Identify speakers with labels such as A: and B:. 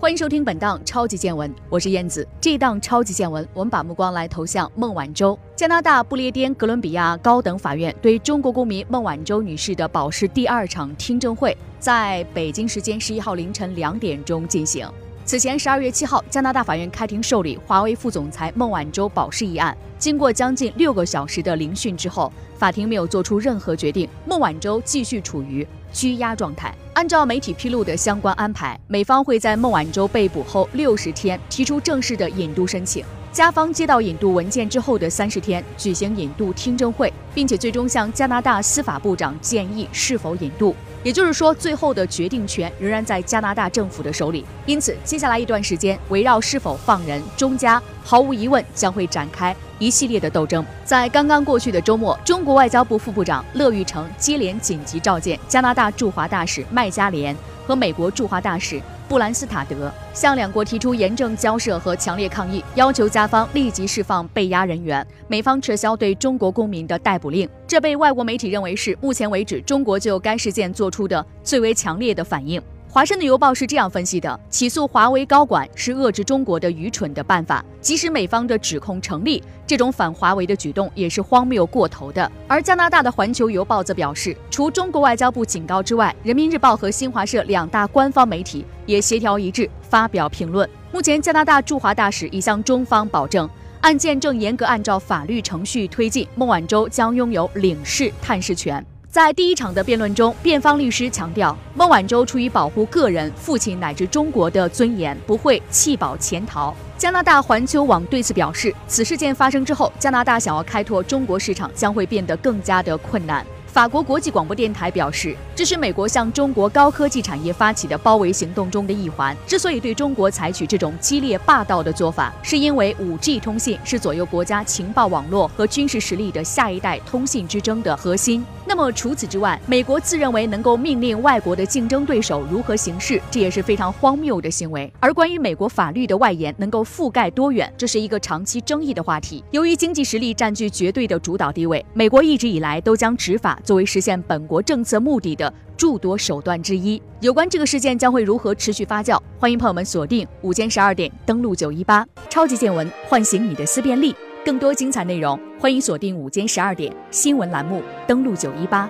A: 欢迎收听本档超级见闻，我是燕子。这一档超级见闻，我们把目光来投向孟晚舟。加拿大不列颠哥伦比亚高等法院对中国公民孟晚舟女士的保释第二场听证会，在北京时间十一号凌晨两点钟进行。此前十二月七号，加拿大法院开庭受理华为副总裁孟晚舟保释一案。经过将近六个小时的聆讯之后，法庭没有做出任何决定，孟晚舟继续处于。拘押状态。按照媒体披露的相关安排，美方会在孟晚舟被捕后六十天提出正式的引渡申请。加方接到引渡文件之后的三十天举行引渡听证会，并且最终向加拿大司法部长建议是否引渡。也就是说，最后的决定权仍然在加拿大政府的手里。因此，接下来一段时间，围绕是否放人，中加毫无疑问将会展开一系列的斗争。在刚刚过去的周末，中国外交部副部长乐玉成接连紧急召见加拿大驻华大使麦加连和美国驻华大使。布兰斯塔德向两国提出严正交涉和强烈抗议，要求加方立即释放被押人员，美方撤销对中国公民的逮捕令。这被外国媒体认为是目前为止中国就该事件做出的最为强烈的反应。华盛顿邮报是这样分析的：起诉华为高管是遏制中国的愚蠢的办法。即使美方的指控成立，这种反华为的举动也是荒谬过头的。而加拿大的环球邮报则表示，除中国外交部警告之外，人民日报和新华社两大官方媒体也协调一致发表评论。目前，加拿大驻华大使已向中方保证，案件正严格按照法律程序推进，孟晚舟将拥有领事探视权。在第一场的辩论中，辩方律师强调，孟晚舟出于保护个人、父亲乃至中国的尊严，不会弃保潜逃。加拿大环球网对此表示，此事件发生之后，加拿大想要开拓中国市场将会变得更加的困难。法国国际广播电台表示，这是美国向中国高科技产业发起的包围行动中的一环。之所以对中国采取这种激烈霸道的做法，是因为 5G 通信是左右国家情报网络和军事实力的下一代通信之争的核心。那么除此之外，美国自认为能够命令外国的竞争对手如何行事，这也是非常荒谬的行为。而关于美国法律的外延能够覆盖多远，这是一个长期争议的话题。由于经济实力占据绝对的主导地位，美国一直以来都将执法。作为实现本国政策目的的诸多手段之一。有关这个事件将会如何持续发酵，欢迎朋友们锁定午间十二点登录九一八超级见闻，唤醒你的思辨力。更多精彩内容，欢迎锁定午间十二点新闻栏目登录九一八。